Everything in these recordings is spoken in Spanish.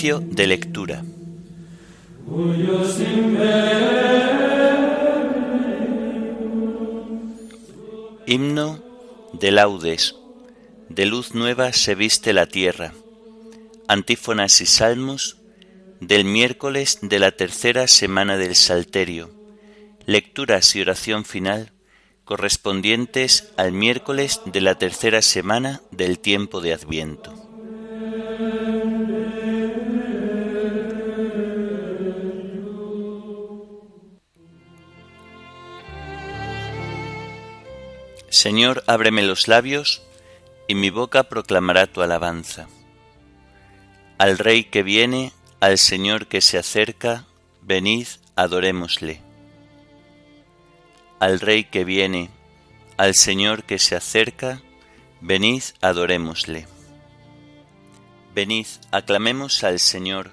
De lectura. Himno de laudes. De luz nueva se viste la tierra. Antífonas y salmos del miércoles de la tercera semana del Salterio. Lecturas y oración final correspondientes al miércoles de la tercera semana del tiempo de Adviento. Señor, ábreme los labios, y mi boca proclamará tu alabanza. Al Rey que viene, al Señor que se acerca, venid, adorémosle. Al Rey que viene, al Señor que se acerca, venid, adorémosle. Venid, aclamemos al Señor,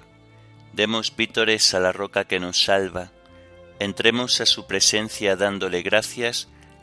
demos vítores a la roca que nos salva, entremos a su presencia dándole gracias,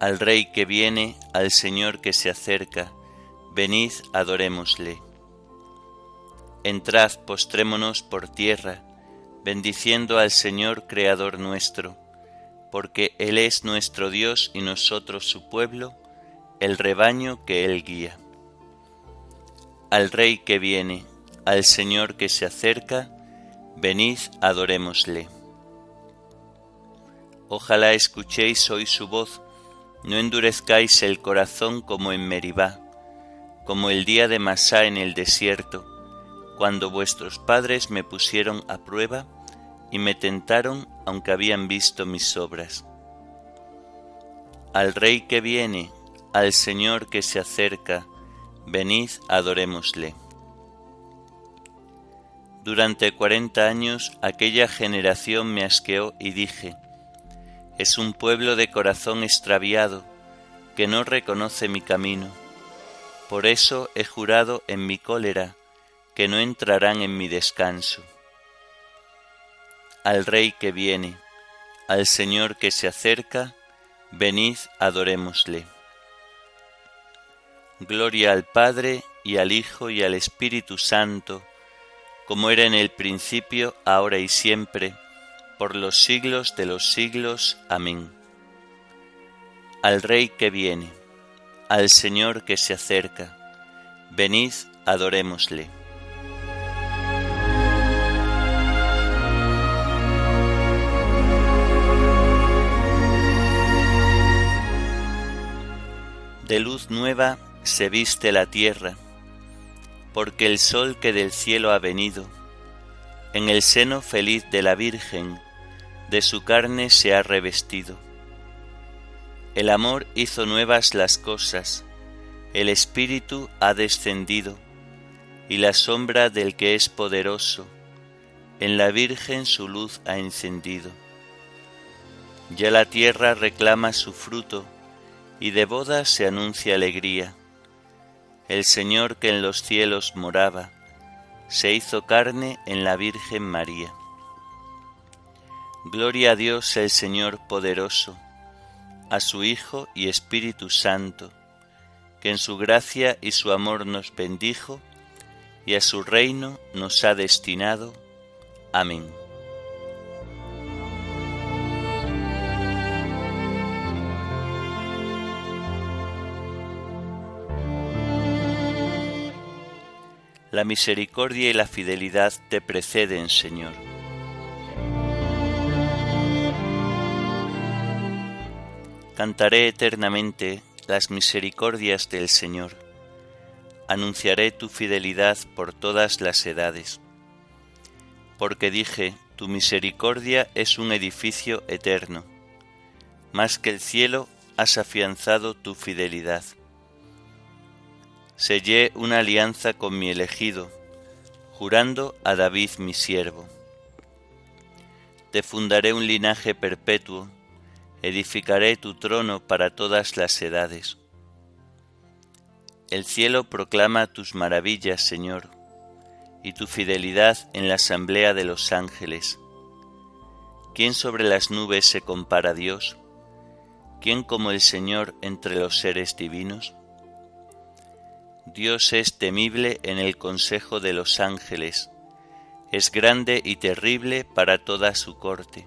al Rey que viene, al Señor que se acerca, venid, adorémosle. Entrad, postrémonos por tierra, bendiciendo al Señor Creador nuestro, porque Él es nuestro Dios y nosotros su pueblo, el rebaño que Él guía. Al Rey que viene, al Señor que se acerca, venid, adorémosle. Ojalá escuchéis hoy su voz, no endurezcáis el corazón como en Meribá, como el día de Masá en el desierto, cuando vuestros padres me pusieron a prueba y me tentaron aunque habían visto mis obras. Al Rey que viene, al Señor que se acerca, venid, adorémosle. Durante cuarenta años aquella generación me asqueó y dije, es un pueblo de corazón extraviado que no reconoce mi camino. Por eso he jurado en mi cólera que no entrarán en mi descanso. Al Rey que viene, al Señor que se acerca, venid, adorémosle. Gloria al Padre y al Hijo y al Espíritu Santo, como era en el principio, ahora y siempre, por los siglos de los siglos. Amén. Al Rey que viene, al Señor que se acerca, venid, adorémosle. De luz nueva se viste la tierra, porque el sol que del cielo ha venido, en el seno feliz de la Virgen, de su carne se ha revestido. El amor hizo nuevas las cosas, el Espíritu ha descendido, y la sombra del que es poderoso, en la Virgen su luz ha encendido. Ya la tierra reclama su fruto, y de boda se anuncia alegría. El Señor que en los cielos moraba, se hizo carne en la Virgen María. Gloria a Dios el Señor poderoso, a su Hijo y Espíritu Santo, que en su gracia y su amor nos bendijo y a su reino nos ha destinado. Amén. La misericordia y la fidelidad te preceden, Señor. Cantaré eternamente las misericordias del Señor. Anunciaré tu fidelidad por todas las edades. Porque dije, tu misericordia es un edificio eterno. Más que el cielo has afianzado tu fidelidad. Sellé una alianza con mi elegido, jurando a David mi siervo. Te fundaré un linaje perpetuo, edificaré tu trono para todas las edades. El cielo proclama tus maravillas, Señor, y tu fidelidad en la asamblea de los ángeles. ¿Quién sobre las nubes se compara a Dios? ¿Quién como el Señor entre los seres divinos? Dios es temible en el consejo de los ángeles, es grande y terrible para toda su corte.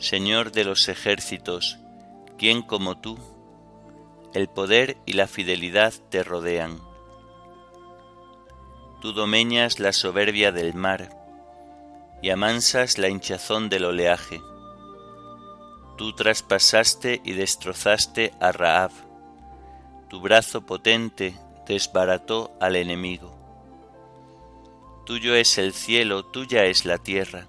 Señor de los ejércitos, ¿quién como tú? El poder y la fidelidad te rodean. Tú domeñas la soberbia del mar y amansas la hinchazón del oleaje. Tú traspasaste y destrozaste a Raab. Tu brazo potente desbarató al enemigo. Tuyo es el cielo, tuya es la tierra.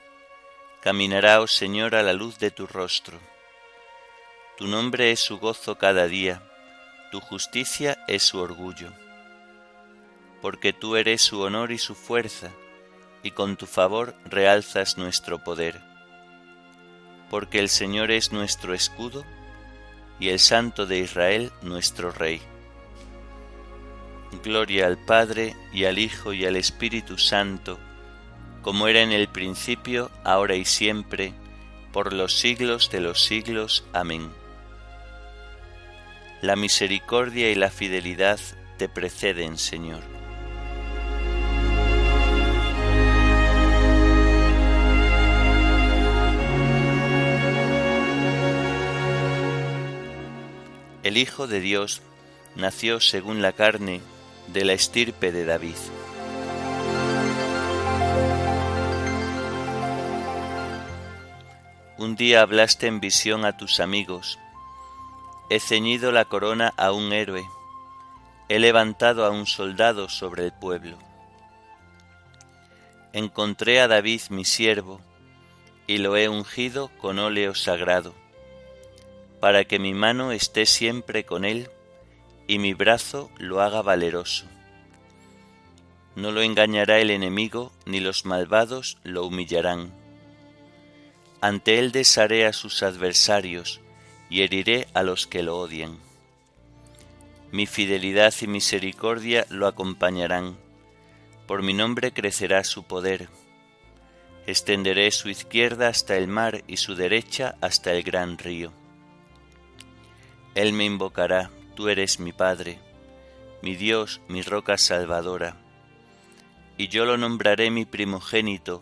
caminará, oh Señor, a la luz de tu rostro. Tu nombre es su gozo cada día, tu justicia es su orgullo. Porque tú eres su honor y su fuerza, y con tu favor realzas nuestro poder. Porque el Señor es nuestro escudo, y el Santo de Israel nuestro Rey. Gloria al Padre y al Hijo y al Espíritu Santo, como era en el principio, ahora y siempre, por los siglos de los siglos. Amén. La misericordia y la fidelidad te preceden, Señor. El Hijo de Dios nació según la carne de la estirpe de David. Un día hablaste en visión a tus amigos, he ceñido la corona a un héroe, he levantado a un soldado sobre el pueblo. Encontré a David mi siervo, y lo he ungido con óleo sagrado, para que mi mano esté siempre con él y mi brazo lo haga valeroso. No lo engañará el enemigo, ni los malvados lo humillarán. Ante él desharé a sus adversarios, y heriré a los que lo odian. Mi fidelidad y misericordia lo acompañarán, por mi nombre crecerá su poder. Extenderé su izquierda hasta el mar y su derecha hasta el gran río. Él me invocará, tú eres mi Padre, mi Dios, mi roca salvadora. Y yo lo nombraré mi primogénito,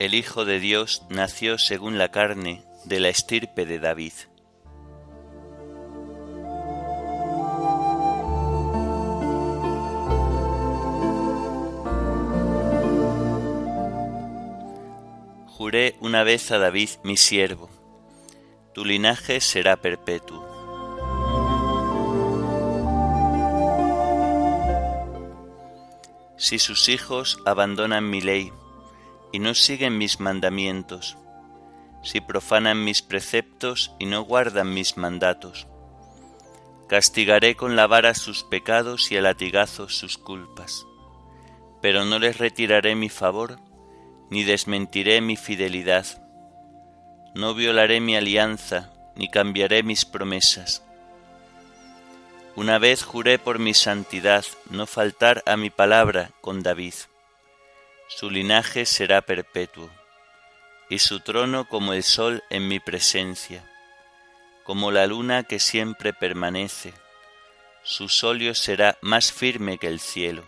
El Hijo de Dios nació según la carne de la estirpe de David. Juré una vez a David mi siervo, tu linaje será perpetuo. si sus hijos abandonan mi ley y no siguen mis mandamientos, si profanan mis preceptos y no guardan mis mandatos. Castigaré con la vara sus pecados y a latigazos sus culpas, pero no les retiraré mi favor, ni desmentiré mi fidelidad. No violaré mi alianza, ni cambiaré mis promesas una vez juré por mi santidad no faltar a mi palabra con David. Su linaje será perpetuo. y su trono como el sol en mi presencia, como la luna que siempre permanece, su solio será más firme que el cielo.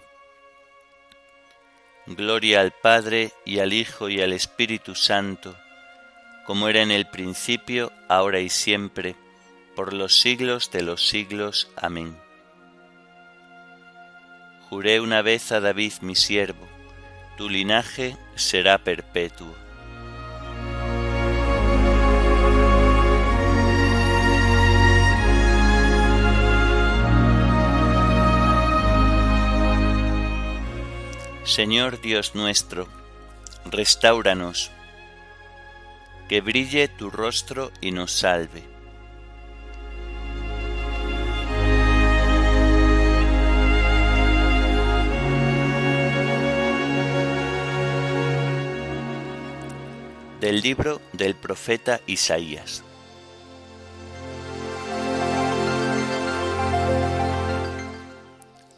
Gloria al Padre y al Hijo y al Espíritu Santo, como era en el principio, ahora y siempre, por los siglos de los siglos. Amén. Juré una vez a David mi siervo, tu linaje será perpetuo. Señor Dios nuestro, restauranos, que brille tu rostro y nos salve. Del libro del profeta Isaías.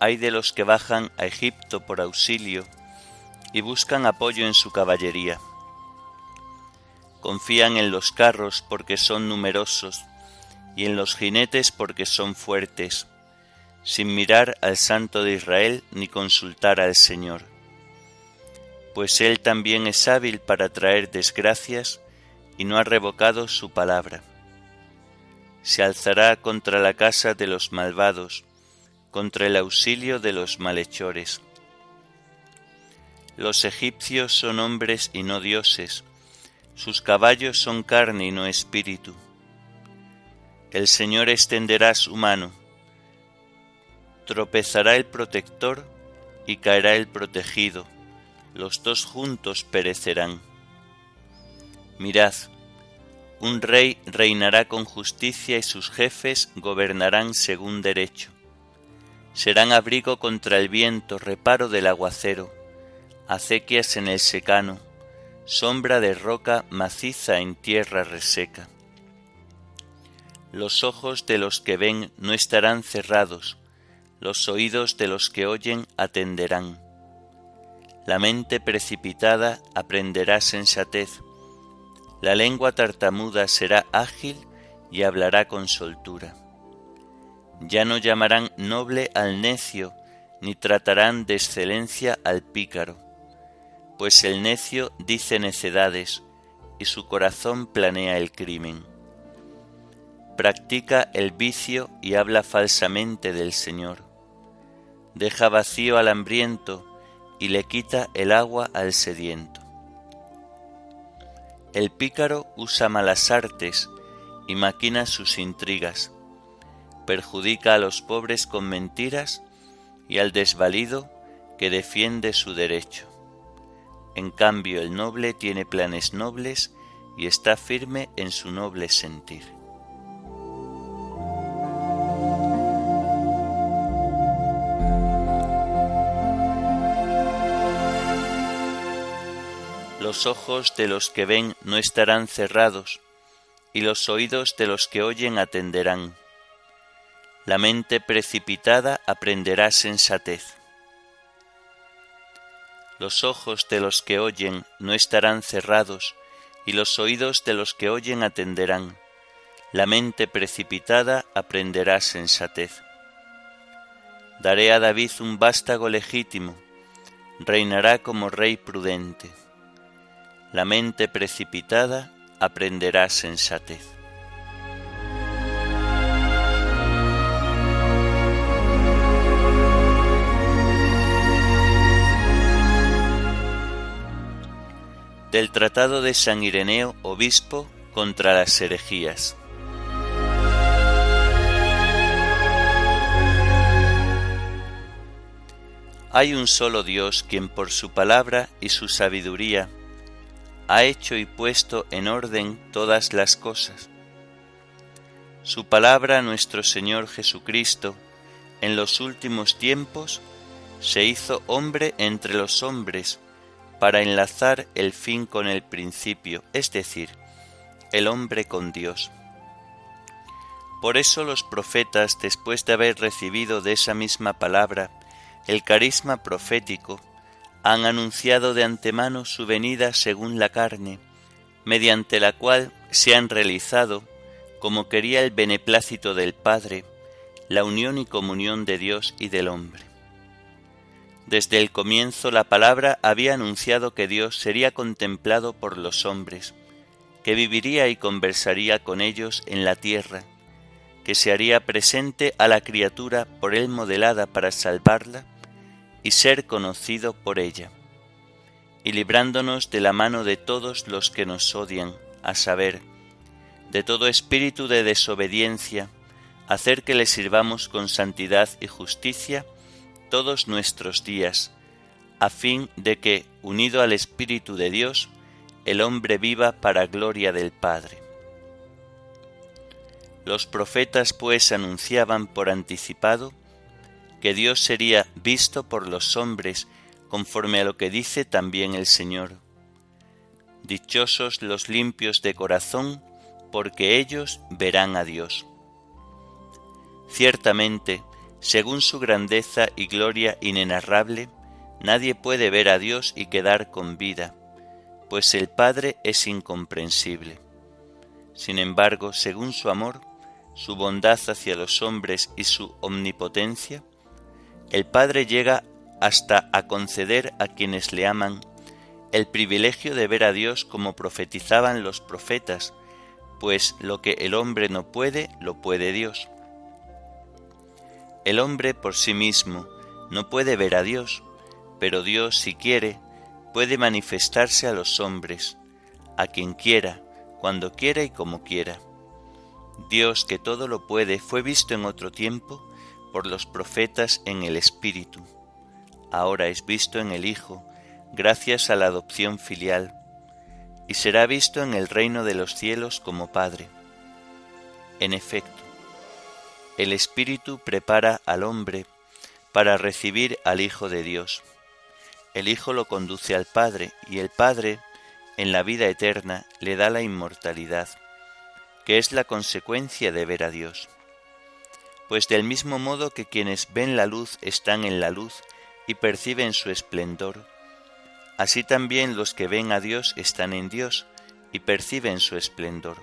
hay de los que bajan a Egipto por auxilio y buscan apoyo en su caballería. Confían en los carros porque son numerosos y en los jinetes porque son fuertes, sin mirar al Santo de Israel ni consultar al Señor. Pues Él también es hábil para traer desgracias y no ha revocado su palabra. Se alzará contra la casa de los malvados, contra el auxilio de los malhechores. Los egipcios son hombres y no dioses, sus caballos son carne y no espíritu. El Señor extenderá su mano, tropezará el protector y caerá el protegido, los dos juntos perecerán. Mirad, un rey reinará con justicia y sus jefes gobernarán según derecho serán abrigo contra el viento, reparo del aguacero, acequias en el secano, sombra de roca maciza en tierra reseca. Los ojos de los que ven no estarán cerrados, los oídos de los que oyen atenderán. La mente precipitada aprenderá sensatez, la lengua tartamuda será ágil y hablará con soltura. Ya no llamarán noble al necio, ni tratarán de excelencia al pícaro, pues el necio dice necedades, y su corazón planea el crimen. Practica el vicio y habla falsamente del Señor. Deja vacío al hambriento y le quita el agua al sediento. El pícaro usa malas artes y maquina sus intrigas perjudica a los pobres con mentiras y al desvalido que defiende su derecho. En cambio, el noble tiene planes nobles y está firme en su noble sentir. Los ojos de los que ven no estarán cerrados, y los oídos de los que oyen atenderán la mente precipitada aprenderá sensatez. Los ojos de los que oyen no estarán cerrados, y los oídos de los que oyen atenderán. La mente precipitada aprenderá sensatez. Daré a David un vástago legítimo, reinará como rey prudente. La mente precipitada aprenderá sensatez. del Tratado de San Ireneo, obispo, contra las herejías. Hay un solo Dios quien por su palabra y su sabiduría ha hecho y puesto en orden todas las cosas. Su palabra, nuestro Señor Jesucristo, en los últimos tiempos, se hizo hombre entre los hombres, para enlazar el fin con el principio, es decir, el hombre con Dios. Por eso los profetas, después de haber recibido de esa misma palabra el carisma profético, han anunciado de antemano su venida según la carne, mediante la cual se han realizado, como quería el beneplácito del Padre, la unión y comunión de Dios y del hombre. Desde el comienzo la palabra había anunciado que Dios sería contemplado por los hombres, que viviría y conversaría con ellos en la tierra, que se haría presente a la criatura por él modelada para salvarla y ser conocido por ella, y librándonos de la mano de todos los que nos odian, a saber, de todo espíritu de desobediencia, hacer que le sirvamos con santidad y justicia todos nuestros días, a fin de que, unido al Espíritu de Dios, el hombre viva para gloria del Padre. Los profetas pues anunciaban por anticipado que Dios sería visto por los hombres conforme a lo que dice también el Señor. Dichosos los limpios de corazón, porque ellos verán a Dios. Ciertamente, según su grandeza y gloria inenarrable, nadie puede ver a Dios y quedar con vida, pues el Padre es incomprensible. Sin embargo, según su amor, su bondad hacia los hombres y su omnipotencia, el Padre llega hasta a conceder a quienes le aman el privilegio de ver a Dios como profetizaban los profetas, pues lo que el hombre no puede, lo puede Dios. El hombre por sí mismo no puede ver a Dios, pero Dios, si quiere, puede manifestarse a los hombres, a quien quiera, cuando quiera y como quiera. Dios que todo lo puede fue visto en otro tiempo por los profetas en el Espíritu. Ahora es visto en el Hijo, gracias a la adopción filial, y será visto en el reino de los cielos como Padre. En efecto, el Espíritu prepara al hombre para recibir al Hijo de Dios. El Hijo lo conduce al Padre y el Padre, en la vida eterna, le da la inmortalidad que es la consecuencia de ver a Dios. Pues del mismo modo que quienes ven la luz están en la luz y perciben su esplendor, así también los que ven a Dios están en Dios y perciben su esplendor.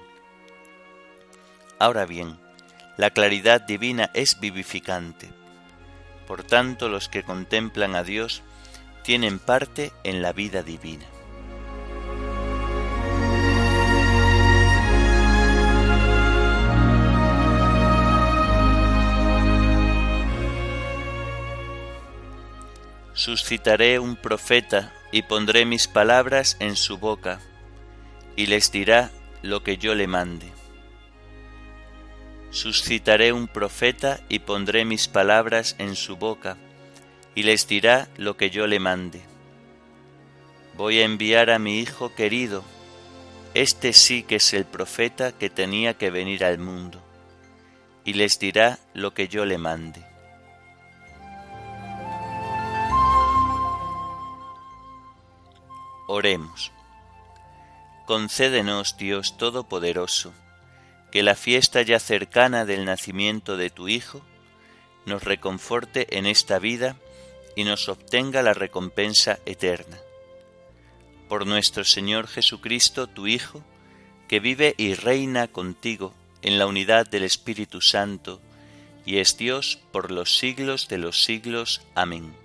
Ahora bien, la claridad divina es vivificante. Por tanto, los que contemplan a Dios tienen parte en la vida divina. Suscitaré un profeta y pondré mis palabras en su boca, y les dirá lo que yo le mande. Suscitaré un profeta y pondré mis palabras en su boca, y les dirá lo que yo le mande. Voy a enviar a mi Hijo querido, este sí que es el profeta que tenía que venir al mundo, y les dirá lo que yo le mande. Oremos. Concédenos, Dios Todopoderoso, que la fiesta ya cercana del nacimiento de tu Hijo nos reconforte en esta vida y nos obtenga la recompensa eterna. Por nuestro Señor Jesucristo, tu Hijo, que vive y reina contigo en la unidad del Espíritu Santo, y es Dios por los siglos de los siglos. Amén.